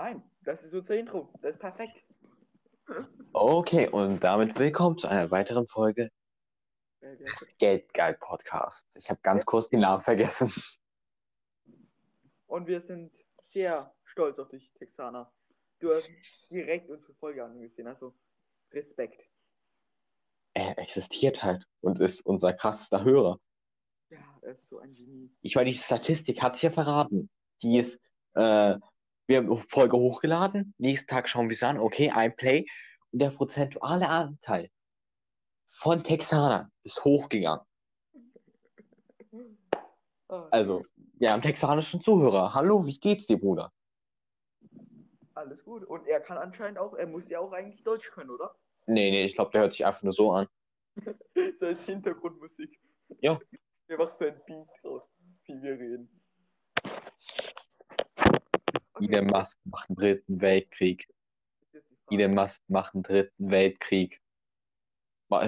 Nein, das ist unser Intro. Das ist perfekt. Okay, und damit willkommen zu einer weiteren Folge des Geldgeil Podcasts. Ich habe ganz kurz den Namen vergessen. Und wir sind sehr stolz auf dich, Texaner. Du hast direkt unsere Folge angesehen, also Respekt. Er existiert halt und ist unser krassester Hörer. Ja, er ist so ein Genie. Ich meine, die Statistik hat sich ja verraten. Die ist, äh, wir haben eine Folge hochgeladen, nächsten Tag schauen wir es an, okay, ein Play. Und der prozentuale Anteil von Texanern ist hochgegangen. Ah, Also, wir haben texanischen Zuhörer. Hallo, wie geht's dir, Bruder? Alles gut. Und er kann anscheinend auch, er muss ja auch eigentlich Deutsch können, oder? Nee, nee, ich glaube, der hört sich einfach nur so an. So als Hintergrundmusik. Ja. Er macht so ein Beat draus, wie wir reden. Elon Musk macht einen dritten Weltkrieg. Elon Musk macht einen dritten Weltkrieg.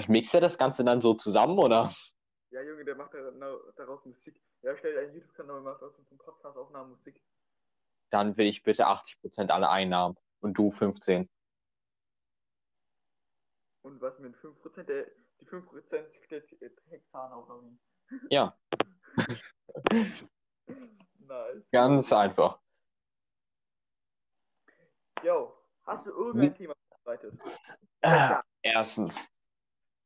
Mixt er das Ganze dann so zusammen, oder? Ja, Junge, der macht daraus Musik. Er stellt einen YouTube-Kanal und macht aus unserem Podcast Aufnahmen Musik. Dann will ich bitte 80% aller Einnahmen und du 15. Und was mit 5%? Der, die 5% stellt Texaner auf. Ja, Nice. ganz einfach. Yo, hast du irgendein Thema vorbereitet? Äh, erstens,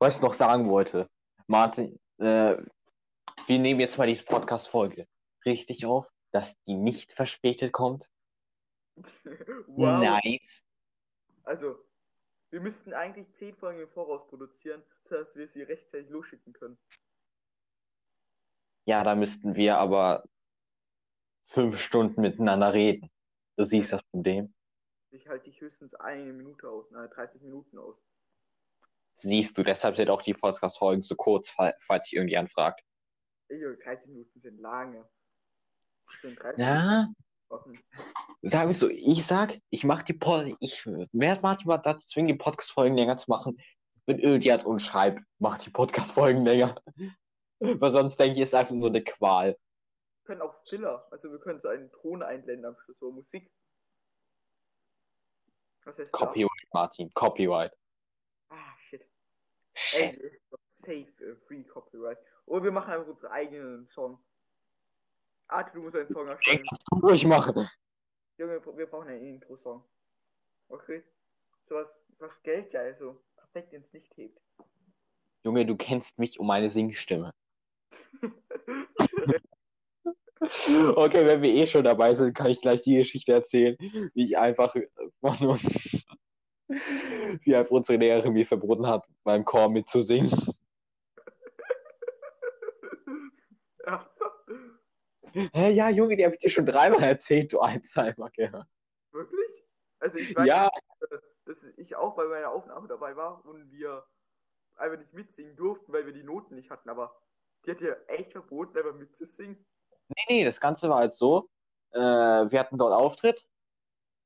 was ich noch sagen wollte, Martin, äh, wir nehmen jetzt mal diese Podcast-Folge richtig auf, dass die nicht verspätet kommt. wow. Nice. Also, wir müssten eigentlich 10 Folgen im Voraus produzieren, sodass wir sie rechtzeitig losschicken können. Ja, da müssten wir aber fünf Stunden miteinander reden. Du siehst das Problem. Ich halte dich höchstens eine Minute aus, nein, 30 Minuten aus. Siehst du, deshalb sind auch die Podcast-Folgen so kurz, fall- falls sich irgendjemand fragt. Ey, Junge, 30 Minuten sind lange. Ich bin 30 Ja, sag ich so, ich sag, ich mach die Pod, ich werde manchmal dazu zwingen, die Podcast-Folgen länger zu machen. Wenn irgendjemand uns schreibt, mach die Podcast-Folgen länger. Weil sonst denke ich, ist einfach nur eine Qual. Wir können auch Filler, also wir können so einen Ton einblenden am Schluss, so Musik. Was heißt Copyright, Martin, Copyright. Ah, shit. Ey, Shit. das doch safe äh, free Copyright. Oder wir machen einfach unseren eigenen Song. Arthur, du musst einen Song erstellen. Was du durchmachen? Junge, wir brauchen einen Intro-Song. Okay? So was, was Geld geil, so perfekt ins Licht hebt. Junge, du kennst mich um meine Singstimme. Okay, wenn wir eh schon dabei sind, kann ich gleich die Geschichte erzählen, wie ich einfach, wie einfach unsere Lehrerin mir verboten hat, beim Chor mitzusingen. Ernsthaft? Hä, ja, Junge, die habe ich dir schon dreimal erzählt, du Alzheimer, gell? Wirklich? Also ich weiß, Ja, dass ich auch bei meiner Aufnahme dabei war und wir einfach nicht mitsingen durften, weil wir die Noten nicht hatten, aber die hat ja echt verboten, einfach mitzusingen. Nee, nee, das Ganze war halt so, äh, wir hatten dort Auftritt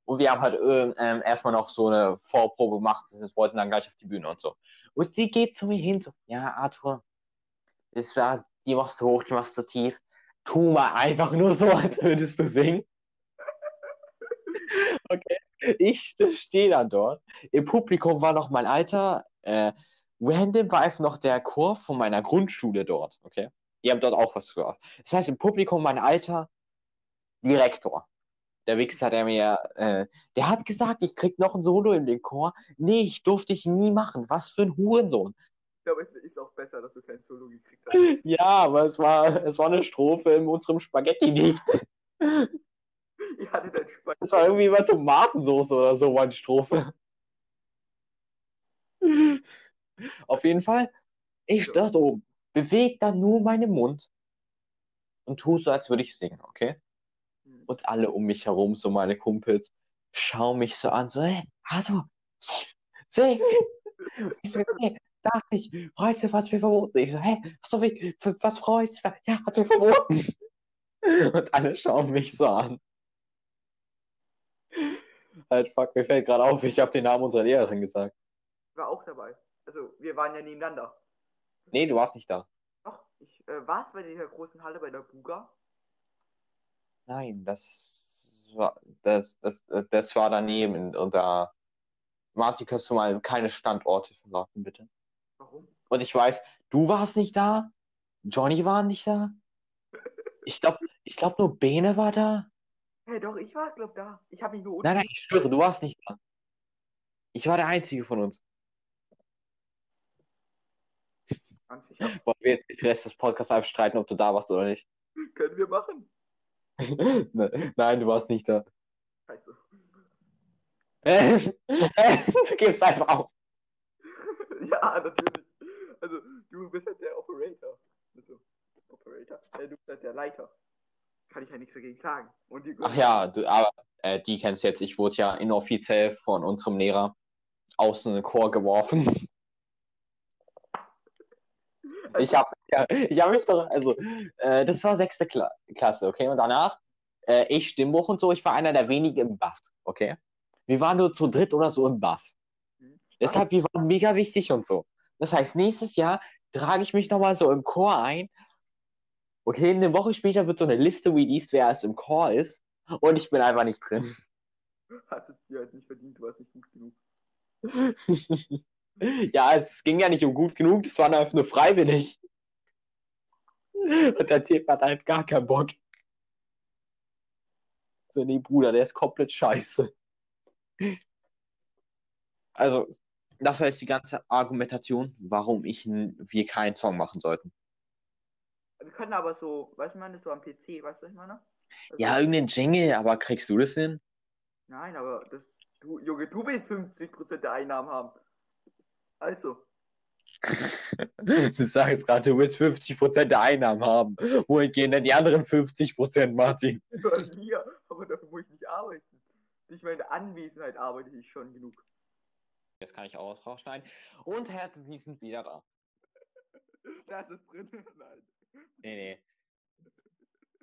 und wir haben halt äh, erstmal noch so eine Vorprobe gemacht, wir wollten dann gleich auf die Bühne und so. Und sie geht zu mir hin, so, ja, Arthur, das war, die machst du hoch, die machst du tief. Tu mal einfach nur so, als würdest du singen. Okay. Ich stehe dann dort. Im Publikum war noch mein alter, äh, random war einfach noch der Chor von meiner Grundschule dort, okay? Die haben dort auch was gehört. Das heißt, im Publikum mein alter Direktor. Der Wichser, der mir, äh, der hat gesagt, ich krieg noch ein Solo in den Chor. Nee, ich durfte ich nie machen. Was für ein Hurensohn. Ich glaube, es ist auch besser, dass du kein Solo gekriegt hast. Ja, aber es war, es war eine Strophe in unserem Spaghetti-Lied. Ihr hattet ein Spaß. Es war irgendwie über Tomatensauce oder so, war die Strophe. Auf jeden Fall, ich stand oben, beweg dann nur meinen Mund und tu so, als würde ich singen, okay? Und alle um mich herum, so meine Kumpels, schauen mich so an, so, hey, also, sing, sing. Ich so, hey, darf ich, heute was mir verboten. Ich so, hey, was, ich, was freust du? Ja, hat mir verboten. Und alle schauen mich so an. Halt, fuck, mir fällt gerade auf, ich habe den Namen unserer Lehrerin gesagt. war auch dabei. Also, wir waren ja nebeneinander. Nee, du warst nicht da. Doch, ich äh, war es bei dieser großen Halle bei der Buga. Nein, das war, das, das, das war daneben und da. Martin, kannst du mal keine Standorte verraten, bitte? Warum? Und ich weiß, du warst nicht da, Johnny war nicht da. Ich glaube, ich glaub nur Bene war da. Hey, doch, ich war, glaub, da. Ich habe mich nur Nein, nein, ich schwöre, du warst nicht da. Ich war der Einzige von uns. Ganz sicher. Wollen wir jetzt den Rest des Podcasts abstreiten, ob du da warst oder nicht? Können wir machen. Ne- Nein, du warst nicht da. Scheiße. du gibst einfach auf. ja, natürlich. Also, du bist halt der Operator. Also, Operator? Äh, du bist halt der Leiter. Kann ich ja nichts dagegen sagen. Und die Ach ja, du, aber äh, die kennst jetzt. Ich wurde ja inoffiziell von unserem Lehrer aus dem Chor geworfen. Ich habe ja, ich hab mich doch, also, äh, das war sechste Kla Klasse, okay? Und danach, äh, ich Stimmbuch und so, ich war einer der wenigen im Bass, okay? Wir waren nur zu dritt oder so im Bass. Mhm. Deshalb, wir waren mega wichtig und so. Das heißt, nächstes Jahr trage ich mich nochmal so im Chor ein. Okay, eine Woche später wird so eine Liste released, wer es im Chor ist. Und ich bin einfach nicht drin. hast es dir halt nicht verdient, du warst nicht gut genug. ja, es ging ja nicht um gut genug, das war einfach nur freiwillig. Und der Typ hat halt gar keinen Bock. So, nee, Bruder, der ist komplett scheiße. Also, das war jetzt die ganze Argumentation, warum ich, wir keinen Song machen sollten. Wir können aber so, weißt du, ich meine, so am PC, weißt du, was ich meine? Also, Ja, irgendein Jingle, aber kriegst du das hin? Nein, aber das, du, Junge, du willst 50% der Einnahmen haben. Also, Du sagst gerade, du willst 50% der Einnahmen haben. Wohin gehen denn die anderen 50%, Martin? bei mir, aber dafür muss ich nicht arbeiten. Durch meine Anwesenheit arbeite ich schon genug. Jetzt kann ich auch rausschneiden. Und Herr, wir sind wieder da. Das ist drin. Nein. Nee, nee.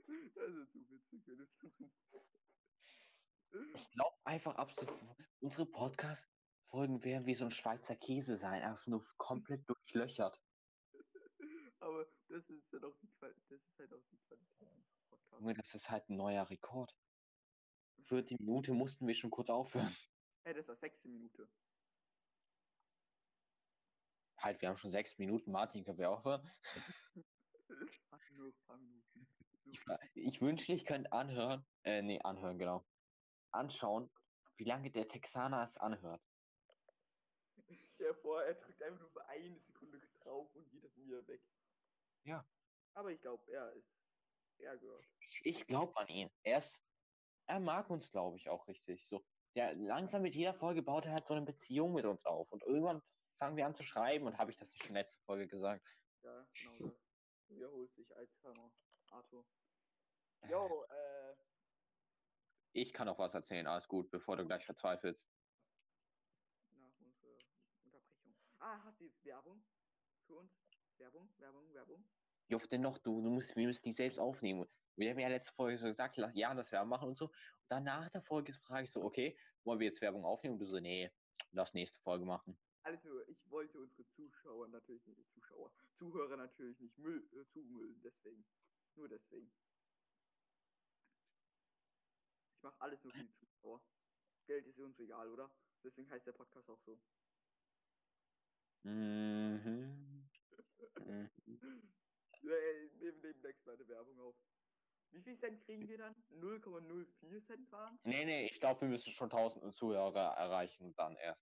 Das ist zu witzig, wenn es zu Ich glaube einfach ab sofort, unsere Podcast-Folgen werden wie so ein Schweizer Käse sein, einfach nur komplett durchlöchert. Aber das ist ja doch die Qualität. Das ist halt auch die Qualität. Junge, das ist halt ein neuer Rekord. Die Minute mussten wir schon kurz aufhören. Hey, das war sechste Minute. Halt, wir haben schon sechs Minuten. Martin, können wir aufhören? Ich, ich wünschte, ich könnte anhören. Äh, nee, anhören, genau. Anschauen, wie lange der Texaner es anhört. Stell dir vor, er drückt einfach nur für eine Sekunde drauf und geht dann wieder weg. Ja. Aber ich glaube, er ist. Er gehört. Ich glaube an ihn. Er ist, er mag uns, glaube ich, auch richtig. So, der langsam mit jeder Folge baut er halt so eine Beziehung mit uns auf. Und irgendwann fangen wir an zu schreiben und habe ich das nicht schon letzte Folge gesagt. Ja, genau das. Wiederholt sich Alzheimer. Arthur. Jo, äh. Ich kann auch was erzählen, alles gut, bevor du gleich verzweifelst. Nach unserer Unterbrechung. Ah, hast du jetzt Werbung für uns? Werbung, Werbung, Werbung. Wie oft denn noch? Du, du musst, wir müssen die selbst aufnehmen. Wir haben ja letzte Folge so gesagt, ja, das Werbung machen und so. Und dann nach der Folge frage ich so, okay, wollen wir jetzt Werbung aufnehmen? Und du so, nee, lass nächste Folge machen. Alles nur, ich wollte unsere Zuschauer natürlich nicht, Zuschauer, Zuhörer natürlich nicht Müll, äh, zumüllen, deswegen. Nur deswegen. Ich mache alles nur für die Zuschauer. Geld ist uns egal, oder? Deswegen heißt der Podcast auch so. Mhm. Mhm. Äh, Wir nehmen nächstes Mal eine Werbung auf. Wie viel Cent kriegen wir dann? 0,04 Cent waren Nee, nee, ich glaube, wir müssen schon 1000 Zuhörer erreichen dann erst.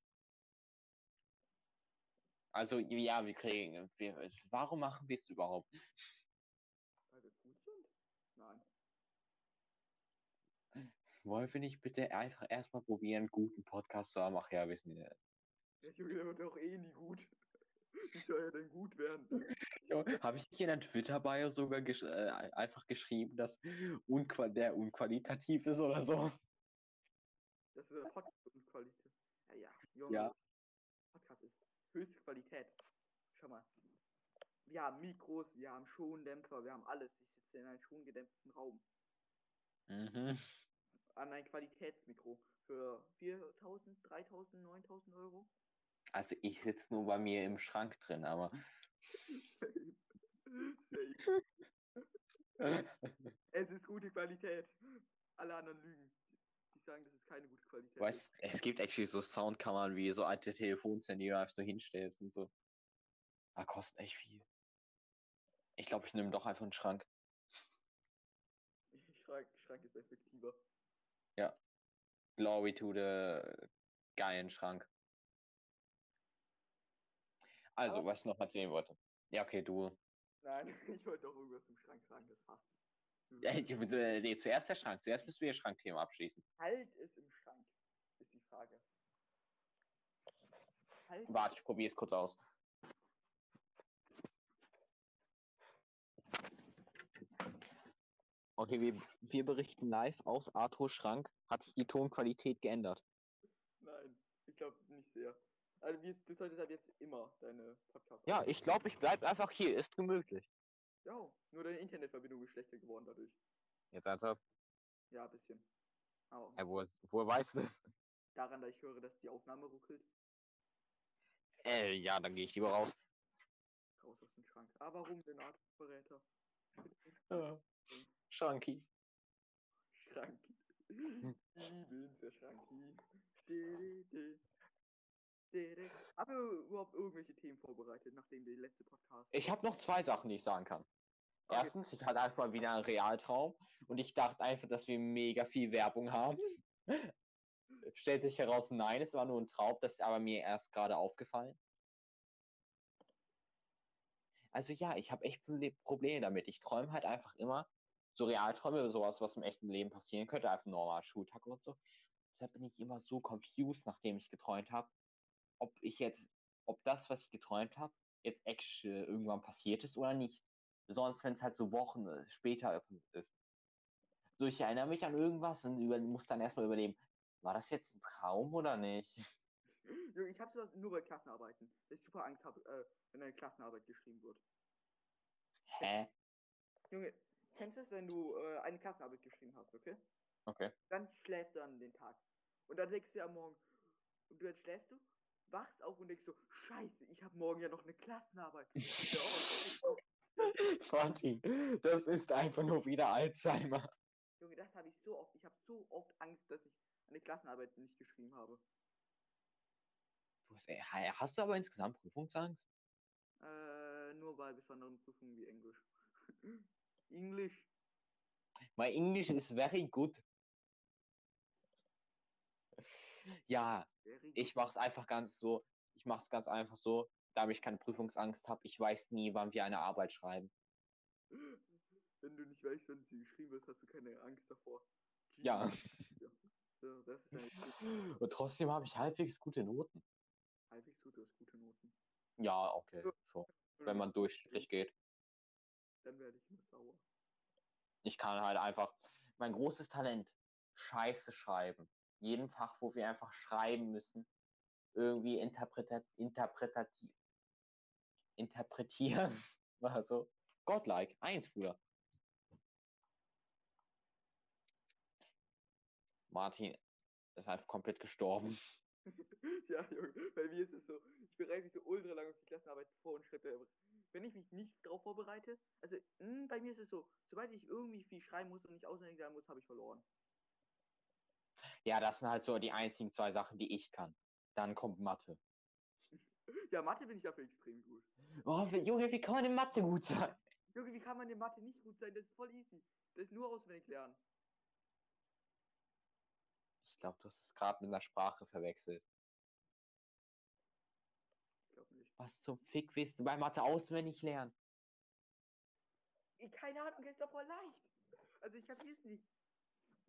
Also, ja, wir kriegen. Wir, warum machen wir es überhaupt? Weil wir gut sind? Nein. Wollen wir nicht bitte einfach erstmal probieren, einen guten Podcast zu haben? Ach ja, wissen wir. Der Junge der wird doch eh nie gut. Wie soll er denn gut werden? Habe ich nicht in der Twitter-Bio sogar gesch äh, einfach geschrieben, dass unqual der unqualitativ ist oder so? Das ist der Podcast und Qualität. Ja, ja, Junge. Ja. Podcast ist höchste Qualität. Schau mal. Wir haben Mikros, wir haben Schondämpfer, wir haben alles. Ich sitze in einem schongedämpften Raum. Mhm. An ein Qualitätsmikro für 4.000, 3.000, 9.000 Euro. Also ich sitze nur bei mir im Schrank drin, aber. Same. Same. Es ist gute Qualität. Alle anderen lügen. ich sagen, dass es keine gute Qualität Weißt, ist. es gibt actually so Soundkammern wie so alte Telefonzellen, die du einfach so hinstellst und so. Da kosten echt viel. Ich glaube, ich nehme doch einfach einen Schrank. Schrank, Schrank ist effektiver. Glory to the geilen Schrank. Also, Aber- was ich noch erzählen wollte. Ja, okay, du. Nein, ich wollte doch irgendwas im Schrank sagen, das passt. Ja, äh, nee, zuerst der Schrank. Zuerst müssen wir das Schrankthema abschließen. Halt es im Schrank, ist die Frage. Halt Warte, ich probiere es kurz aus. Okay, wir, wir berichten live aus Arthurs Schrank. Hat sich die Tonqualität geändert? Nein, ich glaube nicht sehr. Also wie, du solltest halt jetzt immer deine Podcasts. Ja, ich glaube, ich bleib einfach hier. Ist gemütlich. Ja, nur deine Internetverbindung ist schlechter geworden dadurch. Jetzt ernsthaft? Ja, ein bisschen. Aber Ja, wo, wo weißt du das? daran, da ich höre, dass die Aufnahme ruckelt, Äh, ja, dann gehe ich lieber raus. raus aus dem Schrank. Aber warum denn Artverräter? Ja. Schranki. Schrank. Ich bin's, der Schranki. Haben wir überhaupt irgendwelche Themen vorbereitet, nachdem der letzte Podcast? Ich habe noch zwei Sachen, die ich sagen kann. Okay. Erstens, ich hatte einfach mal wieder einen Realtraum und ich dachte einfach, dass wir mega viel Werbung haben. Stellt sich heraus, nein, es war nur ein Traum, das ist aber mir erst gerade aufgefallen. Also ja, ich habe echt Proble- Probleme damit. Ich träume halt einfach immer so Realträume, sowas, was im echten Leben passieren könnte, einfach ein normaler Schultag und so. Deshalb bin ich immer so confused, nachdem ich geträumt habe, ob ich jetzt, ob das, was ich geträumt habe, jetzt actually irgendwann passiert ist oder nicht. Besonders wenn es halt so Wochen äh, später ist. So, ich erinnere mich an irgendwas und über, muss dann erstmal überlegen, war das jetzt ein Traum oder nicht? Junge, ich habe sowas nur bei Klassenarbeiten, dass ich super Angst habe, äh, wenn eine Klassenarbeit geschrieben wird. Hä? Junge, kennst du es, wenn du äh, eine Klassenarbeit geschrieben hast, okay? Okay. Dann schläfst du an den Tag. Und dann denkst du ja morgen, und dann schläfst du, wachst auf und denkst so, scheiße, ich habe morgen ja noch eine Klassenarbeit. Ja, oh, das ist einfach nur wieder Alzheimer. Junge, das habe ich so oft. Ich habe so oft Angst, dass ich eine Klassenarbeit nicht geschrieben habe. Du hast, ey, hast du aber insgesamt Prüfungsangst? Äh, nur bei besonderen Prüfungen wie Englisch. Englisch. My English is very good. Ja, ich mach's einfach ganz so. Ich mach's ganz einfach so, da ich keine Prüfungsangst habe. Ich weiß nie, wann wir eine Arbeit schreiben. Wenn du nicht weißt, wenn sie geschrieben wird, hast du keine Angst davor. Ja. Ja, eine Und trotzdem habe ich halbwegs gute Noten. halbwegs gut, du hast gute Noten. Ja, okay, schon. Wenn man durchschnittlich geht. Dann werde ich immer sauer. Ich kann halt einfach, mein großes Talent, Scheiße schreiben. Jeden Fach, wo wir einfach schreiben müssen, irgendwie interpretat, interpretativ, interpretieren. Also, Godlike, eins, Bruder. Martin ist einfach komplett gestorben. ja, Junge, bei mir ist es so, ich bereite mich so ultra lang auf die Klassenarbeit vor und schreibe, wenn ich mich nicht darauf vorbereite, also mh, bei mir ist es so, sobald ich irgendwie viel schreiben muss und nicht auswendig sein muss, habe ich verloren. Ja, das sind halt so die einzigen zwei Sachen, die ich kann. Dann kommt Mathe. Ja, Mathe bin ich dafür extrem gut. Oh, Junge, wie kann man in Mathe gut sein? Junge, wie kann man in Mathe nicht gut sein? Das ist voll easy. Das ist nur auswendig lernen. Ich glaube, du hast es gerade mit einer Sprache verwechselt. Ich glaube nicht. Was zum Fick willst du bei Mathe auswendig lernen? Ich, keine Ahnung, das ist doch voll leicht. Also ich kapiere es nicht.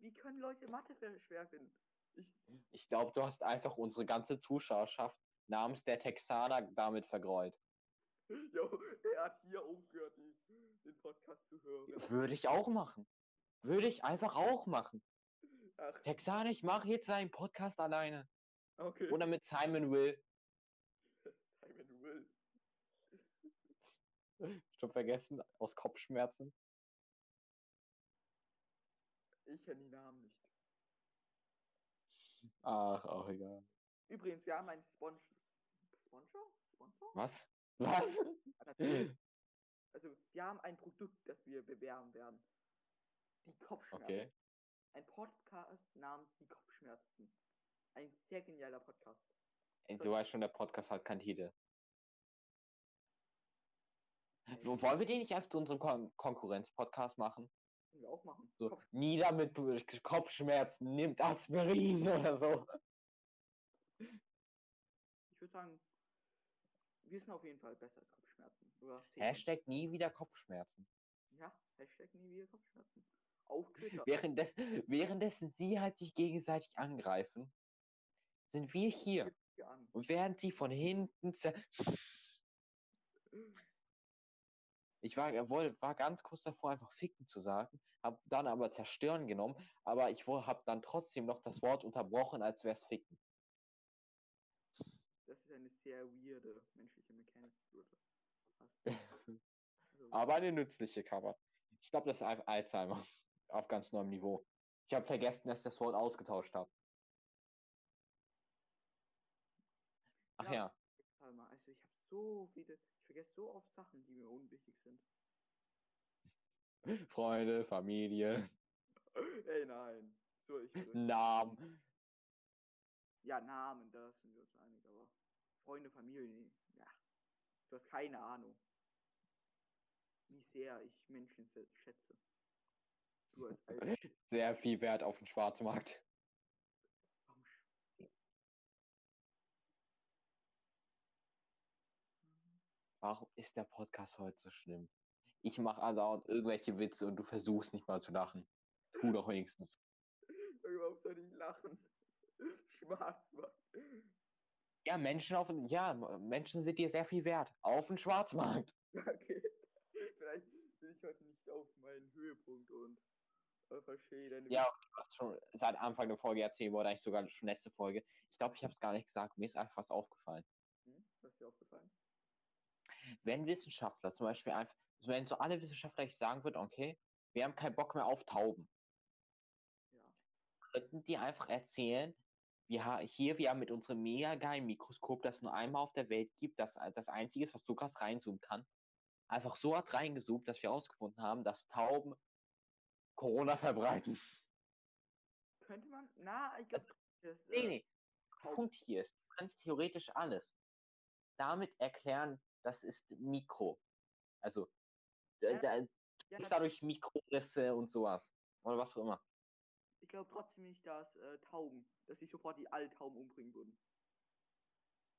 Wie können Leute Mathe schwer finden? Ich, Ich glaube, du hast einfach unsere ganze Zuschauerschaft namens der Texaner damit vergräut. jo, er hat hier aufgehört, die, den Podcast zu hören. Würde ich auch machen. Würde ich einfach auch machen. Ach, Texaner, ich mache jetzt einen Podcast alleine. okay. Oder mit Simon Will. Simon Will. Schon vergessen, aus Kopfschmerzen. Ich kenne die Namen nicht. Ach, auch egal. Übrigens, wir haben einen Spon Sponsor? Sponsor? Was? Was? Also, wir haben ein Produkt, das wir bewerben werden. Die Kopfschmerzen. Okay. ein Podcast namens Die Kopfschmerzen. Ein sehr genialer Podcast. Ey, du weißt schon, der Podcast hat keinen Titel. Wo- Wollen wir den nicht einfach zu unserem Kon Konkurrenz-Podcast machen? Können wir auch machen. So, nieder mit Kopfschmerzen, nimmt Aspirin oder so. Ich würde sagen, wir sind auf jeden Fall besser als Kopfschmerzen. Hashtag nie wieder Kopfschmerzen. Ja, Hashtag nie wieder Kopfschmerzen. Auf Twitter. Währenddes, währenddessen sie halt sich gegenseitig angreifen, sind wir hier und werden sie von hinten zer Ich war, wollte, war ganz kurz davor, einfach ficken zu sagen, habe dann aber zerstören genommen, aber ich habe dann trotzdem noch das Wort unterbrochen, als wäre es ficken. Das ist eine sehr weirde menschliche Mechanik. Also, Aber eine nützliche Cover. Ich glaube, das ist Alzheimer. Auf ganz neuem Niveau. Ich habe vergessen, dass ich das Wort ausgetauscht habe. Ach Ja. ja. also ich habe so viele, vergesse so oft Sachen, die mir unwichtig sind. Freunde, Familie, Ey, nein. So, ich. Namen. Ja, Namen, da sind wir uns einig, aber Freunde, Familie, ja. Du hast keine Ahnung, wie sehr ich Menschen schätze. Du Alter. Sehr viel Wert auf den Schwarzmarkt. Warum ist der Podcast heute so schlimm? Ich mache andauernd irgendwelche Witze und du versuchst nicht mal zu lachen. Tu doch wenigstens. Warum soll ich lachen? Schwarzmarkt. Ja, Menschen auf ja, Menschen sind dir sehr viel wert. Auf den Schwarzmarkt. Okay. Vielleicht bin ich heute nicht auf meinen Höhepunkt und äh, verstehe deine Ja, du hast schon seit Anfang der Folge erzählt, oder eigentlich sogar schon letzte Folge. Ich glaube, ich habe es gar nicht gesagt. Mir ist einfach was aufgefallen. Hm? Was ist dir aufgefallen? Wenn Wissenschaftler zum Beispiel einfach, also wenn so alle Wissenschaftler ich sagen würden, okay, wir haben keinen Bock mehr auf Tauben, Ja. könnten die einfach erzählen, wir hier, wir haben mit unserem mega geilen Mikroskop, das nur einmal auf der Welt gibt, das das einzige ist, was so krass reinzoomen kann, einfach so hat reingezoomt, dass wir herausgefunden haben, dass Tauben Corona verbreiten. Könnte man? Na, ich glaube, das. Nee, äh, nee. Der Tauben- Punkt hier ist, du kannst theoretisch alles damit erklären, das ist Mikro. Also, Ja, da, Ja, ist dadurch Mikrorisse und sowas. Oder was auch immer. ich glaube trotzdem nicht, dass äh, Tauben, dass sie sofort die alle Tauben umbringen würden.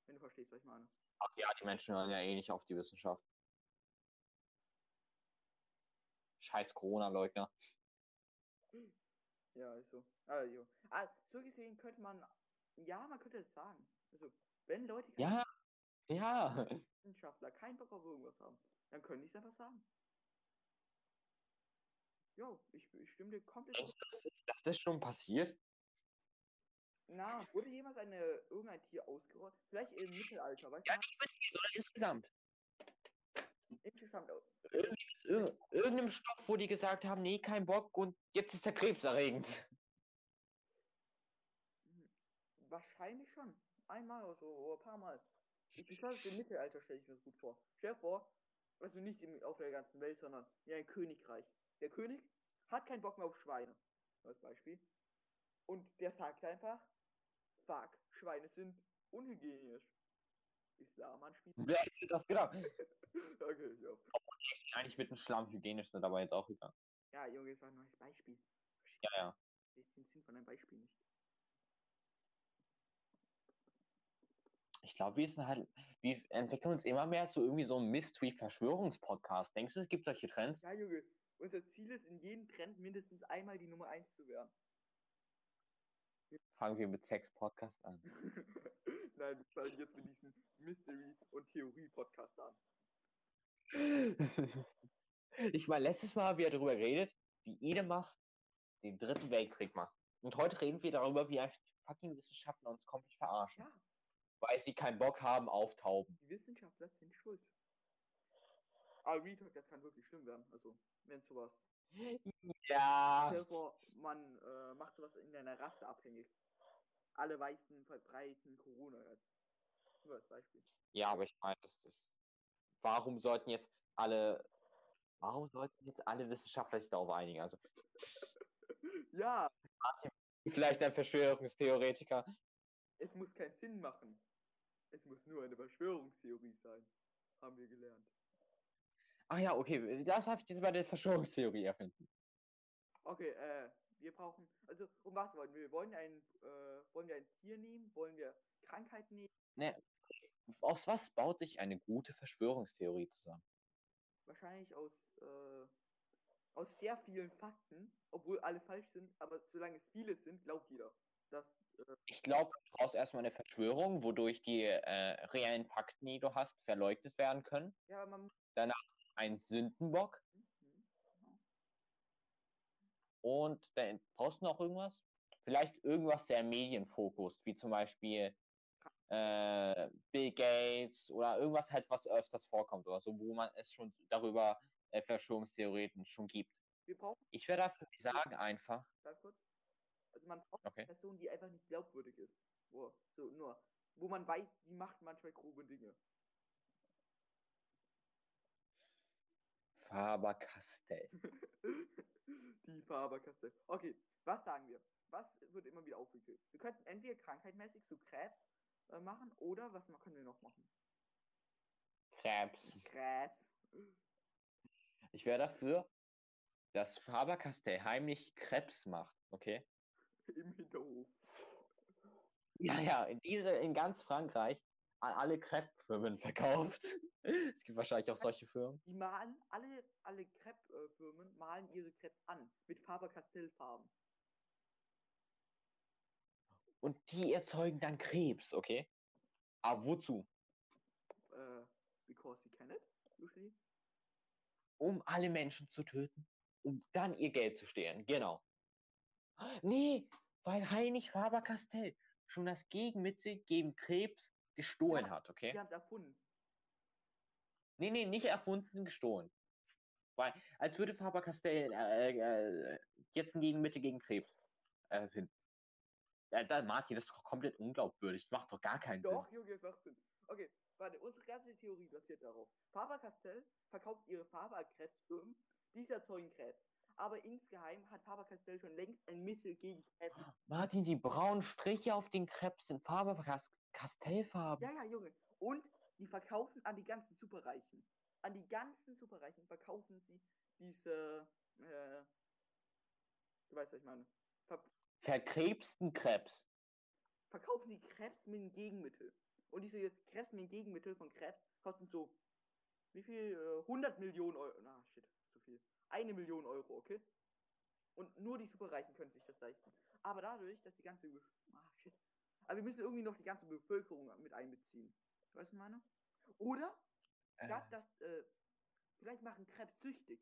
Wenn du verstehst, was ich meine. Ach ja, die Menschen hören ja eh nicht auf die Wissenschaft. Scheiß Corona-Leugner. Ja, ist so. Also, ah, so gesehen könnte man, ja, man könnte es sagen. Also, wenn Leute, Ja, ja. Wissenschaftler, keinen Bock auf irgendwas haben, dann können die es einfach sagen. Jo, ich, ich stimme dir komplett das ist, das ist schon passiert? Na, wurde jemals eine, irgendein Tier ausgerottet? Vielleicht im Mittelalter, weißt Ja, du? nicht mit oder insgesamt. Insgesamt, Ir irgendeinem Stoff, wo die gesagt haben, nee, kein Bock und jetzt ist der krebserregend. hm, wahrscheinlich schon. Einmal oder so, oder ein paar Mal. Ich besonders im Mittelalter stelle ich mir das gut vor. Stell dir vor, also nicht im, auf der ganzen Welt, sondern in ein Königreich. Der König hat keinen Bock mehr auf Schweine, als Beispiel. Und der sagt einfach, fuck, Schweine sind unhygienisch. Islam anspielen. Wer hätte das gedacht? okay, ja. Eigentlich mit dem Schlamm hygienisch sind aber jetzt auch egal. Ja, Junge, das war nur ein Beispiel. Ja, ja. Ich den Sinn von einem Beispiel nicht. Ich glaube, wir sind halt, wir entwickeln uns immer mehr zu irgendwie so einem Mystery-Verschwörungspodcast. Denkst du, es gibt solche Trends? Ja, Junge, unser Ziel ist, in jedem Trend mindestens einmal die Nummer 1 zu werden. Fangen wir mit Sex-Podcast an. Nein, wir fangen jetzt mit diesem Mystery- und Theorie-Podcast an. Ich meine, letztes Mal haben wir darüber geredet, wie Musk den dritten Weltkrieg macht. Und heute reden wir darüber, wie fucking Wissenschaftler uns komplett verarschen. Ja, Weil sie keinen Bock haben auf Tauben. die Wissenschaftler sind schuld. Aber Retalk, das kann wirklich schlimm werden. Also, wenn sowas. Ja. Vor, man äh, macht sowas in einer Rasse abhängig. Alle Weißen verbreiten Corona jetzt. Nur als Beispiel. Ja, aber ich meine, das ist. Warum sollten jetzt alle. Warum sollten jetzt alle Wissenschaftler sich darauf einigen? Also, Ja, Vielleicht ein Verschwörungstheoretiker. Es muss keinen Sinn machen. Es muss nur eine Verschwörungstheorie sein. Haben wir gelernt. Ach ja, okay, das darf ich jetzt bei der Verschwörungstheorie erfinden. Okay, äh, wir brauchen. Also, um was wollen wir? Wir wollen ein, äh, wollen wir ein Tier nehmen? Wollen wir Krankheiten nehmen? Ne, aus was baut sich eine gute Verschwörungstheorie zusammen? Wahrscheinlich aus, äh, aus sehr vielen Fakten, obwohl alle falsch sind, aber solange es viele sind, glaubt jeder. Dass, Ich glaube, du brauchst erstmal eine Verschwörung, wodurch die äh, reellen Fakten, die du hast, verleugnet werden können. ja, man muss. Ein Sündenbock. Und dann brauchst du noch irgendwas? Vielleicht irgendwas sehr medienfokus, wie zum Beispiel äh, Bill Gates oder irgendwas halt, was öfters vorkommt oder so, wo man es schon darüber äh, Verschwörungstheorien schon gibt. Ich werde dafür sagen einfach, also man braucht Okay. eine Person, die einfach nicht glaubwürdig ist. Wo, so nur, wo man weiß, die macht manchmal grobe Dinge. Faber-Castell. die Faber-Castell. Okay, was sagen wir? Was wird immer wieder aufgeführt? Wir könnten entweder krankheitmäßig so Krebs äh, machen oder was können wir noch machen? Krebs. Krebs. Ich wäre dafür, dass Faber-Castell heimlich Krebs macht, okay? Im Hinterhof. Ja, ja, in diese, in ganz Frankreich an alle Crepe-Firmen verkauft. es gibt wahrscheinlich auch solche Firmen. Die malen, alle, alle Crepe-Firmen malen ihre Krebs an mit Faber-Castell-Farben. Und die erzeugen dann Krebs, okay? Aber wozu? Äh, because you can it, usually. Um alle Menschen zu töten, um dann ihr Geld zu stehlen. Genau. Nee, weil Heinrich Faber-Castell schon das Gegenmittel gegen Krebs gestohlen Ja, hat, okay? Die haben es erfunden. Nee, nee, nicht erfunden, gestohlen. Weil, als würde Faber-Castell äh, äh, jetzt ein Gegenmittel gegen Krebs erfinden. Äh, da, Martin, das ist doch komplett unglaubwürdig. Das macht doch gar keinen Doch, Junge, es macht Sinn. Okay, warte, unsere ganze Theorie basiert darauf. Faber-Castell verkauft ihre Farbe an Krebsfirmen, diese erzeugen Krebs. Aber insgeheim hat Faber-Castell schon längst ein Mittel gegen Krebs. Martin, die braunen Striche auf den Krebs sind Faber-Castell-Farben. Ja, ja, Junge. Und die verkaufen an die ganzen Superreichen. An die ganzen Superreichen verkaufen sie diese, äh, du weißt, was ich meine. Ver Verkrebsten Krebs. verkaufen die Krebs mit einem Gegenmittel. Und diese Krebs mit dem Gegenmittel von Krebs kosten so, wie viel? Äh, 100 Millionen Euro. Na, shit. Eine Million Euro, okay? Und nur die Superreichen können sich das leisten. Aber dadurch, dass die ganze. Ah, shit. Aber wir müssen irgendwie noch die ganze Bevölkerung mit einbeziehen. Weißt du, meine? Oder Äh, ja, das, äh, vielleicht machen Krebs süchtig.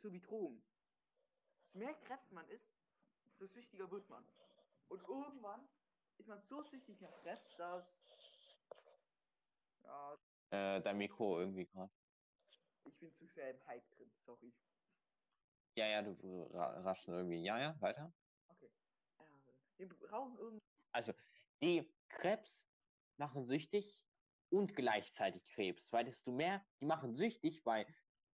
So wie Drogen. Je mehr Krebs man isst, so süchtiger wird man. Und irgendwann ist man so süchtig nach Krebs, dass. Ja, äh, dein Mikro irgendwie gerade. Ich bin zu sehr im Hype drin, sorry. Ja, ja, du ra raschen irgendwie. Ja, ja, weiter. Okay. Äh, wir brauchen irgendwie. Also, die Krebs machen süchtig und gleichzeitig Krebs. Weil desto mehr, die machen süchtig, weil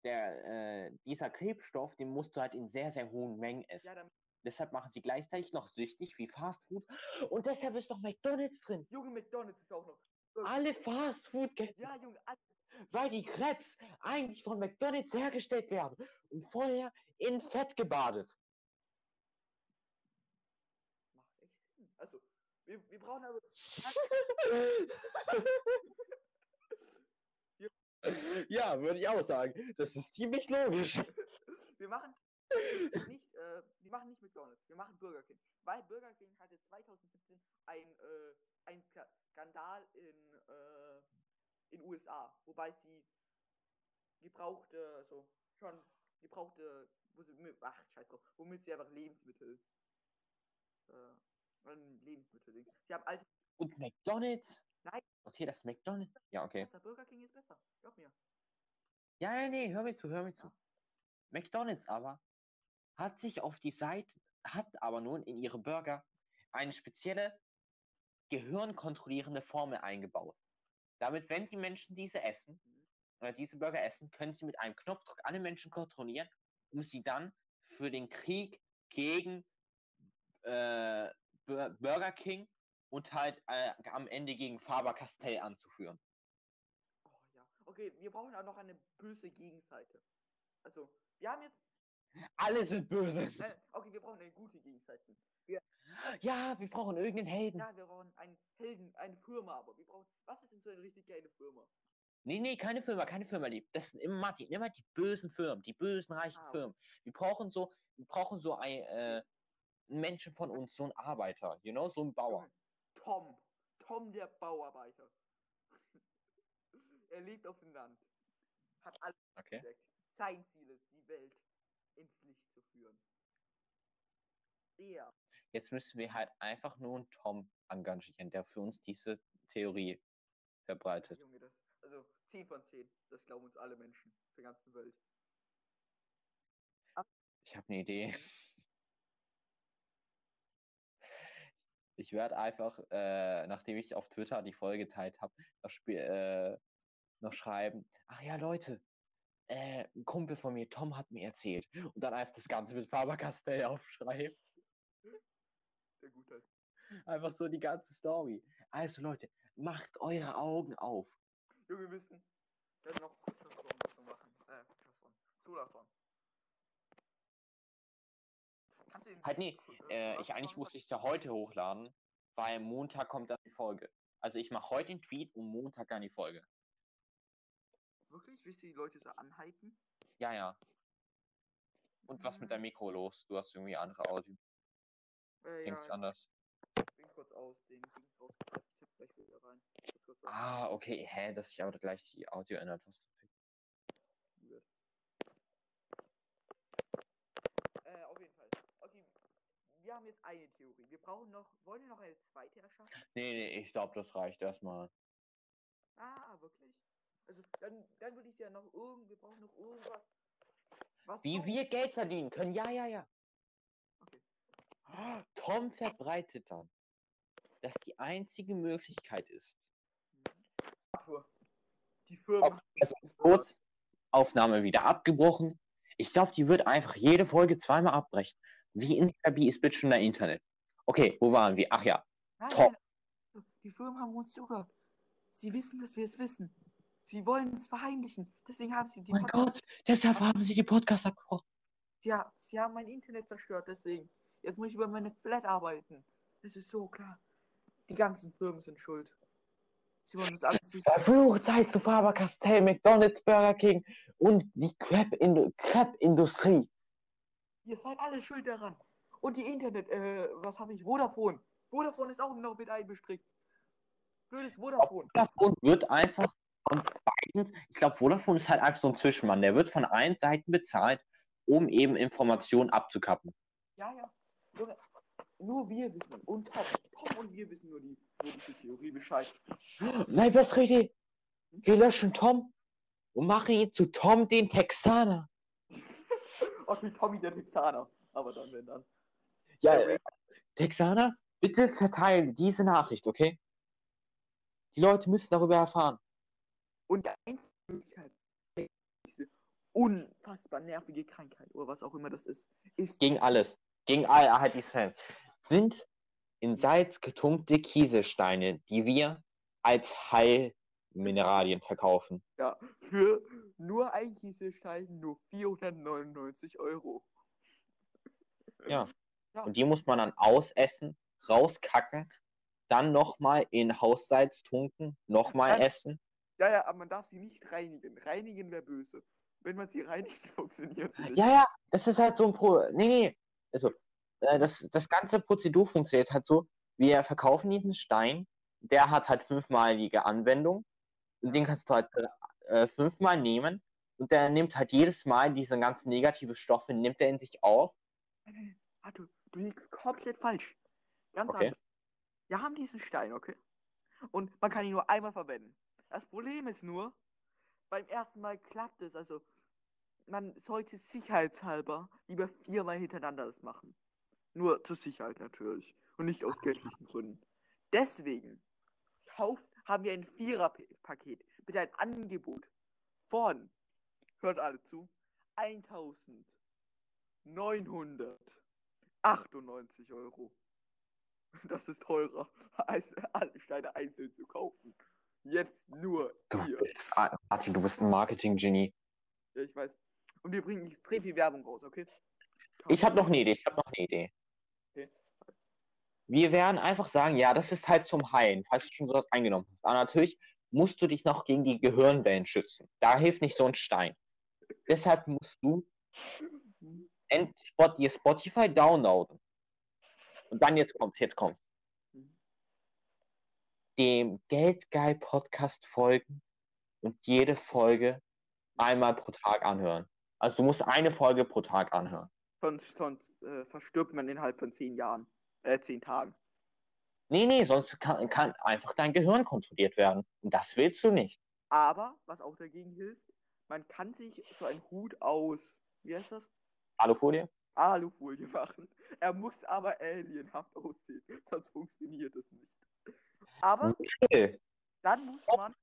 der, äh, dieser Krebsstoff, den musst du halt in sehr, sehr hohen Mengen essen. Ja, Deshalb machen sie gleichzeitig noch süchtig wie Fast Food. Und deshalb ist noch McDonalds drin. Junge, McDonalds ist auch noch. Alle Fast Food, Ja, Junge, alles. Weil die Krebs eigentlich von McDonalds hergestellt werden und vorher in Fett gebadet. Macht echt Sinn. Also, wir, wir brauchen aber. ja, würde ich auch sagen. Das ist ziemlich logisch. Wir machen nicht, äh, wir machen nicht McDonalds, wir machen Burger King. Weil Burger King hatte 2017 ein, äh, ein Ska- Skandal in, äh, in USA, wobei sie gebrauchte, also schon gebrauchte, wo sie, ach scheiß drauf, womit sie einfach Lebensmittel, äh, Lebensmittel, sie haben alte, Und McDonalds? Nein. Okay, das ist McDonalds. Ja, okay. besser, Burger King ist besser, glaub mir. Ja, nee, nee, hör mir zu, hör mir zu. Ja. McDonalds aber hat sich auf die Seite, hat aber nun in ihre Burger eine spezielle gehirnkontrollierende Formel eingebaut. Damit, wenn die Menschen diese essen, oder diese Burger essen, können sie mit einem Knopfdruck alle Menschen kontrollieren, um sie dann für den Krieg gegen äh, Burger King und halt äh, am Ende gegen Faber-Castell anzuführen. Oh ja. Okay, wir brauchen auch noch eine böse Gegenseite. Also, wir haben jetzt. Alle sind böse. Nein, okay, wir brauchen eine gute Gegenseite. Wir, ja, wir brauchen irgendeinen Helden. Ja, wir brauchen einen Helden, eine Firma, aber wir brauchen. Was ist denn so eine richtig geile Firma? Nee, nee, keine Firma, keine Firma. Die, das sind immer die, immer die bösen Firmen, die bösen reichen ah. Firmen. Wir brauchen so, wir brauchen so ein, äh, einen Menschen von uns, so ein Arbeiter, you know, so ein Bauer. Tom, Tom der Bauarbeiter. er lebt auf dem Land, hat alles okay. Sein Ziel ist, die Welt ins Licht zu führen. Er. Jetzt müssen wir halt einfach nur einen Tom engagieren, der für uns diese Theorie verbreitet. Junge, das, also 10 von 10. Das glauben uns alle Menschen der ganzen Welt. Ich habe eine Idee. Ich werde einfach, äh, nachdem ich auf Twitter die Folge geteilt habe, noch, äh, noch schreiben, ach ja, Leute, äh, ein Kumpel von mir, Tom, hat mir erzählt. Und dann einfach das Ganze mit Faber-Castell aufschreiben. Der Gute. Einfach so die ganze Story. Also Leute, macht eure Augen auf. Junge, wir müssen, werden noch Podcast-Song machen. Äh. Zulassung. Halt nee, äh, ich eigentlich musste ich ja heute hochladen, weil Montag kommt dann die Folge. Also ich mache heute den Tweet und Montag dann die Folge. Wirklich? Willst du die Leute so anhalten? Ja, ja. Und was mit deinem hm. Mikro los? Du hast irgendwie andere Audio. Äh, ja, anders. Bin kurz aus den Dings rausgepackt. Ich hab gleich wieder rein. Ah, okay. Hä, dass sich aber gleich die Audio ändert. Was wir haben jetzt eine Theorie. Wir brauchen noch, wollen wir noch eine zweite erschaffen? Nee, nee, ich glaube, das reicht erstmal. Ah, wirklich? Also, dann, dann würde ich ja noch irgend, wir brauchen noch irgendwas. Was Wie noch? wir Geld verdienen können, ja, ja, ja. Tom verbreitet dann, dass die einzige Möglichkeit ist. Die Firma. Also kurz, Aufnahme wieder abgebrochen. Ich glaube, die wird einfach jede Folge zweimal abbrechen. Wie instabil ist bitte schon dein Internet? Okay, wo waren wir? Ach ja. Nein, Top. Die Firmen haben uns zugehört. Sie wissen, dass wir es wissen. Sie wollen es verheimlichen. Deswegen haben sie die. Oh mein Podcast Gott, deshalb haben sie die Podcast abgebrochen. Ja, sie haben mein Internet zerstört, deswegen. Jetzt muss ich über meine Flat arbeiten. Das ist so klar. Die ganzen Firmen sind schuld. Sie wollen uns alles Verflucht sei zu Faber Castell, McDonalds, Burger King und die Crepe-Industrie. Ihr seid alle schuld daran. Und die Internet, äh, was habe ich? Vodafone. Vodafone ist auch noch mit einbestrickt. Blödes Vodafone. Vodafone wird einfach von beiden, ich glaube, Vodafone ist halt einfach so ein Zwischenmann. Der wird von allen Seiten bezahlt, um eben Informationen abzukappen. Ja, ja. Junge, nur wir wissen. Und Tom. Tom und wir wissen nur die, die Theorie Bescheid. Nein, bessere Idee. Wir löschen Tom und machen ihn zu Tom den Texaner. Okay, Tommy der Texaner. Aber dann, wenn dann. Ja, äh, Texaner, bitte verteilen diese Nachricht, okay? Die Leute müssen darüber erfahren. Und die einzige Möglichkeit, diese unfassbar nervige Krankheit oder was auch immer das ist, ist. Gegen alles. Gegen all halt die Fans. Sind in Salz getunkte Kieselsteine, die wir als Heilmineralien verkaufen. Ja, für nur ein Kieselstein, nur 499 Euro. Ja. ja. Und die muss man dann ausessen, rauskacken, dann nochmal in Haussalz tunken, nochmal essen. Ja, ja, aber man darf sie nicht reinigen. Reinigen wäre böse. Wenn man sie reinigt, funktioniert sie nicht. Ja, ja, das ist halt so ein Pro. Nee, nee. Also, äh, das, das ganze Prozedur funktioniert halt so. Wir verkaufen diesen Stein, der hat halt fünfmalige Anwendung. Und den kannst du halt äh, fünfmal nehmen und der nimmt halt jedes Mal diese ganzen negative Stoffe, nimmt er in sich auf. Ah, du, du liegst komplett falsch. Ganz okay. anders. Wir haben diesen Stein, okay? Und man kann ihn nur einmal verwenden. Das Problem ist nur, beim ersten Mal klappt es, also man sollte sicherheitshalber lieber viermal hintereinander das machen. Nur zur Sicherheit natürlich. Und nicht aus geldlichen Gründen. Deswegen kauft, haben wir ein Vierer-Paket mit einem Angebot von, hört alle zu, 1999 98 Euro. Das ist teurer, als alle Steine einzeln zu kaufen. Jetzt nur Du hier. bist, ah, Martin, du bist ein Marketing-Genie. Ja, ich weiß. Und wir bringen extrem viel Werbung raus, okay? Ich habe noch eine Idee, ich habe noch eine Idee. Okay. Wir werden einfach sagen, ja, das ist halt zum Heilen, falls du schon sowas eingenommen hast. Aber natürlich musst du dich noch gegen die Gehirnwellen schützen. Da hilft nicht so ein Stein. Deshalb musst du dir Spotify downloaden. Und dann jetzt kommt's, jetzt kommt's. Dem Geldgeil Podcast folgen und jede Folge einmal pro Tag anhören. Also du musst eine Folge pro Tag anhören. Sonst, sonst äh, verstirbt man innerhalb von 10 Jahren. Äh, 10 Tagen. Nee, nee, sonst kann, kann einfach dein Gehirn kontrolliert werden. Und das willst du nicht. Aber, was auch dagegen hilft, man kann sich so einen Hut aus, wie heißt das? Alufolie? Alufolie machen. Er muss aber alienhaft aussehen, sonst funktioniert es nicht. Aber Okay. dann muss man,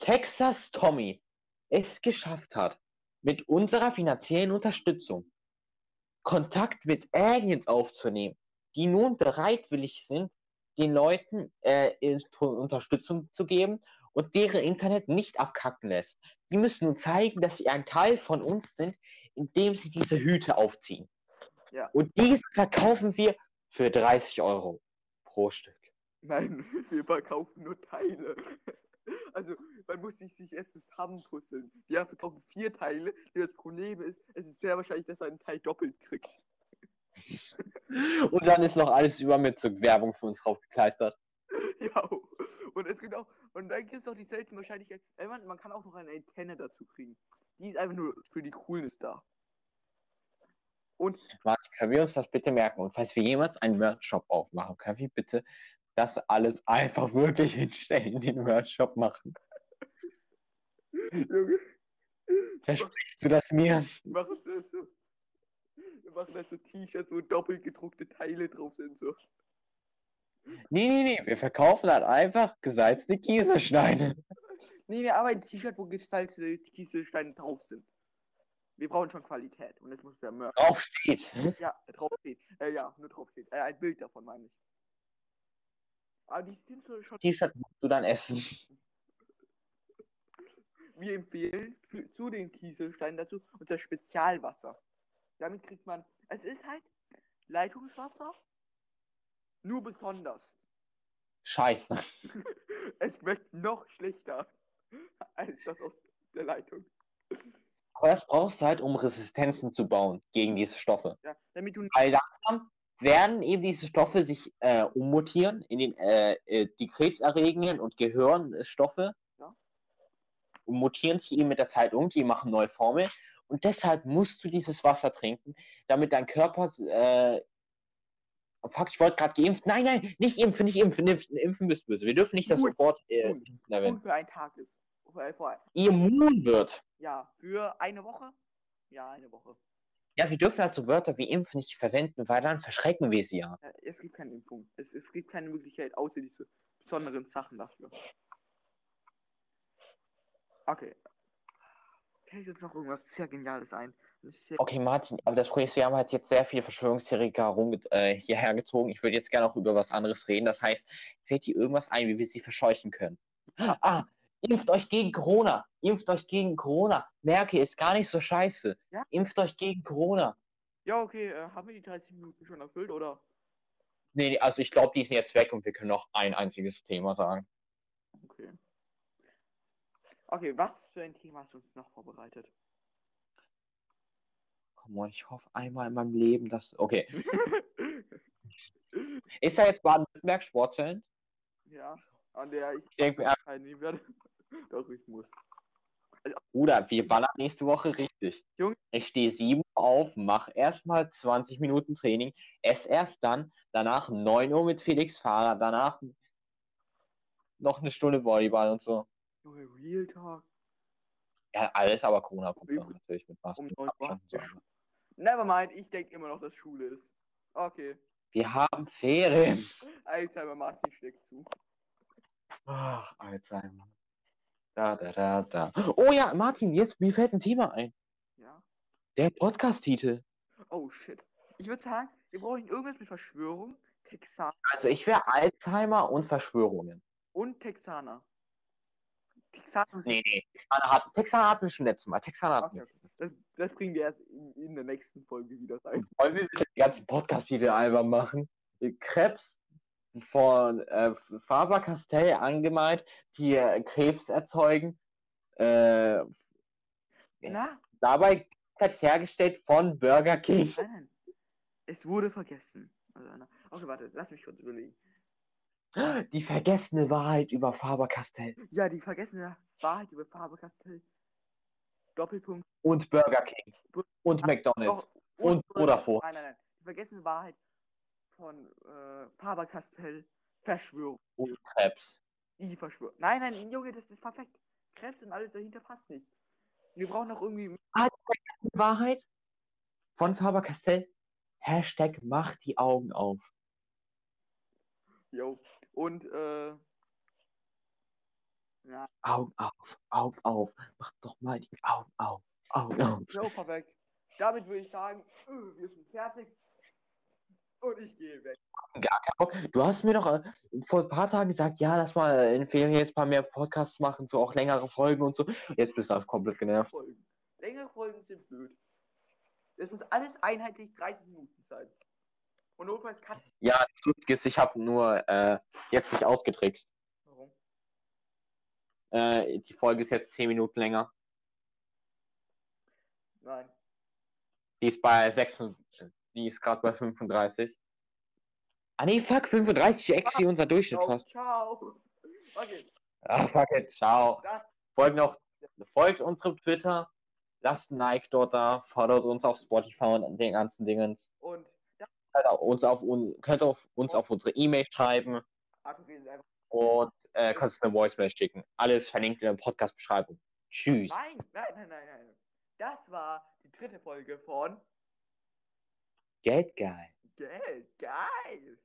Texas Tommy es geschafft hat, mit unserer finanziellen Unterstützung Kontakt mit Aliens aufzunehmen, die nun bereitwillig sind, den Leuten äh, Unterstützung zu geben und deren Internet nicht abkacken lässt. Die müssen nun zeigen, dass sie ein Teil von uns sind, indem sie diese Hüte aufziehen. Ja. Und diese verkaufen wir für 30 Euro pro Stück. nein, wir verkaufen nur Teile. Also, man muss sich, sich erst zusammenpuzzeln. Wir verkaufen vier Teile. Das Problem ist, es ist sehr wahrscheinlich, dass man einen Teil doppelt kriegt. Und dann ist noch alles über mit so Werbung für uns draufgekleistert. Ja, und es gibt auch, und dann gibt es noch die seltene Wahrscheinlichkeit, man, man kann auch noch eine Antenne dazu kriegen. Die ist einfach nur für die Coolness da. Und Martin, können wir uns das bitte merken? Und falls wir jemals einen Merch-Shop aufmachen, können wir bitte das alles einfach wirklich hinstellen, den Merch-Shop machen? Junge, Versprichst du das mir? wir machen das so. Wir machen das so T-Shirts, wo doppelt gedruckte Teile drauf sind. So. Nee, nee, nee, wir verkaufen halt einfach gesalzene Kieselsteine. Nee, wir arbeiten T-Shirt, wo gestaltete Kieselsteine drauf sind. Wir brauchen schon Qualität. Und das muss der Merch. Drauf steht. Ja, drauf steht. Äh, ja, nur drauf steht. Äh, ein Bild davon meine ich. Aber die sind so schon. T-Shirt musst du dann essen. Wir empfehlen für, zu den Kieselsteinen dazu unser Spezialwasser. Damit kriegt man. Es ist halt Leitungswasser, nur besonders. Scheiße. Es schmeckt noch schlechter als das aus der Leitung. Aber das brauchst du halt, um Resistenzen zu bauen gegen diese Stoffe. Ja, damit du Weil langsam werden eben diese Stoffe sich äh, ummutieren in den, äh, äh, die krebserregenden und Gehirnstoffe. Ja. Und mutieren sich eben mit der Zeit um, die machen neue Formeln. Und deshalb musst du dieses Wasser trinken, damit dein Körper. Äh, oh fuck, ich wollte gerade geimpft. Nein, nein, nicht impfen, nicht impfen. Impfen, impfen bist böse. Wir dürfen nicht das Wort äh, gut. für einen Tag ist. Vor, Immun wird. ja, für eine Woche? Ja, eine Woche. Ja, wir dürfen halt so Wörter wie impfen nicht verwenden, weil dann verschrecken wir sie ja. Es gibt keine Impfung. Es, es gibt keine Möglichkeit, außer diese besonderen Sachen dafür. Okay. Fällt jetzt noch irgendwas sehr Geniales ein? Sehr Okay, Martin, aber das Problem ist, wir haben halt jetzt sehr viele Verschwörungstheoretiker rum, äh, hierher gezogen. Ich würde jetzt gerne auch über was anderes reden. Das heißt, fällt dir irgendwas ein, wie wir sie verscheuchen können? Ah, impft euch gegen Corona. Impft euch gegen Corona. Merke, ist gar nicht so scheiße. Ja? Impft euch gegen Corona. Ja, okay, äh, haben wir die 30 Minuten schon erfüllt, oder? Nee, also ich glaube, die sind jetzt weg und wir können noch ein einziges Thema sagen. Okay. Okay, was für ein Thema hast du uns noch vorbereitet? Komm on, ich hoffe einmal in meinem Leben, dass. Okay. Ist da jetzt Baden-Württemberg Sportzellen? ja, an der ich Ich denke teilnehmen werde. Doch, ich muss. Bruder, wir ballern nächste Woche richtig. Junge. Ich stehe 7 Uhr auf, mach erstmal 20 Minuten Training, esse erst dann, danach 9 Uhr mit Felix Fahrer, danach noch eine Stunde Volleyball und so. Junge, Real Talk. Ja, alles aber Corona-Programm natürlich mit Masken um und 9 Uhr. Abstand. und so. Nevermind, ich denke immer noch, dass Schule ist. Okay. Wir haben Ferien. Alzheimer Martin steckt zu. Ach, Alzheimer. Da, da, da, da. Oh ja, Martin, jetzt, mir fällt ein Thema ein. Ja. Der Podcast-Titel. Oh shit. Ich würde sagen, Wir brauchen irgendwas mit Verschwörung, Texaner Also ich wäre Alzheimer und Verschwörungen. und Texaner. Texaner Nee, nee. Texaner hatten, Texaner hatten wir schon letztes Mal. Texaner hatten. Okay, das, das bringen wir erst in, in der nächsten Folge wieder rein. Wollen wir den ganzen Podcast-Titel einfach machen? Krebs von äh, Faber-Castell angemalt, die äh, Krebs erzeugen. Äh, Na, dabei hat hergestellt von Burger King. nein. Es wurde vergessen. Also, okay, warte, lass mich kurz überlegen. Die vergessene Wahrheit über Faber-Castell Ja, die vergessene Wahrheit über Faber-Castell. Doppelpunkt. und Burger King und McDonalds. Doch, Und Vodafone. Nein, nein, nein. Die vergessene Wahrheit von äh, Faber-Castell. Verschwörung. und Krebs. Die Verschwörung. Nein, nein, Junge, das ist perfekt. Krebs und alles dahinter passt nicht. Wir brauchen noch irgendwie. Wahrheit von Faber-Castell. Hashtag mach die Augen auf. Jo. Und, äh. Ja, Augen auf, Augen auf. Mach doch mal die Augen auf. Augen auf. jo, perfekt. Damit würde ich sagen, äh, wir sind fertig. Und ich gehe weg. Gar keinen Bock. Du hast mir doch äh, vor ein paar Tagen gesagt, ja, lass mal in Ferien jetzt mal mehr Podcasts machen, so auch längere Folgen und so. Jetzt bist du einfach komplett genervt. Folgen. Längere Folgen sind blöd. Es muss alles einheitlich 30 Minuten sein. Und notfalls kann. Ja, das Lustige ist, ich habe nur äh, jetzt nicht ausgetrickst. Warum? Äh, die Folge ist jetzt 10 Minuten länger. Nein. Die ist bei 6, die ist gerade bei 35. Ah nee, fuck, 35 actually unser Durchschnitt Ciao. fast. Ciao. Okay, Ah, fuck it, ciao. das. Folgt noch, folgt unserem Twitter, lasst ein Like dort da, folgt uns auf Spotify und den ganzen Dingens. Und. Könnt auch uns auf, könnt auf uns auf unsere E-Mail schreiben und äh, könnt uns eine Voicemail schicken. Alles verlinkt in der Podcast-Beschreibung. Tschüss. Nein, nein, nein, nein, nein. Das war die dritte Folge von Geldgeil. Geld. Geil.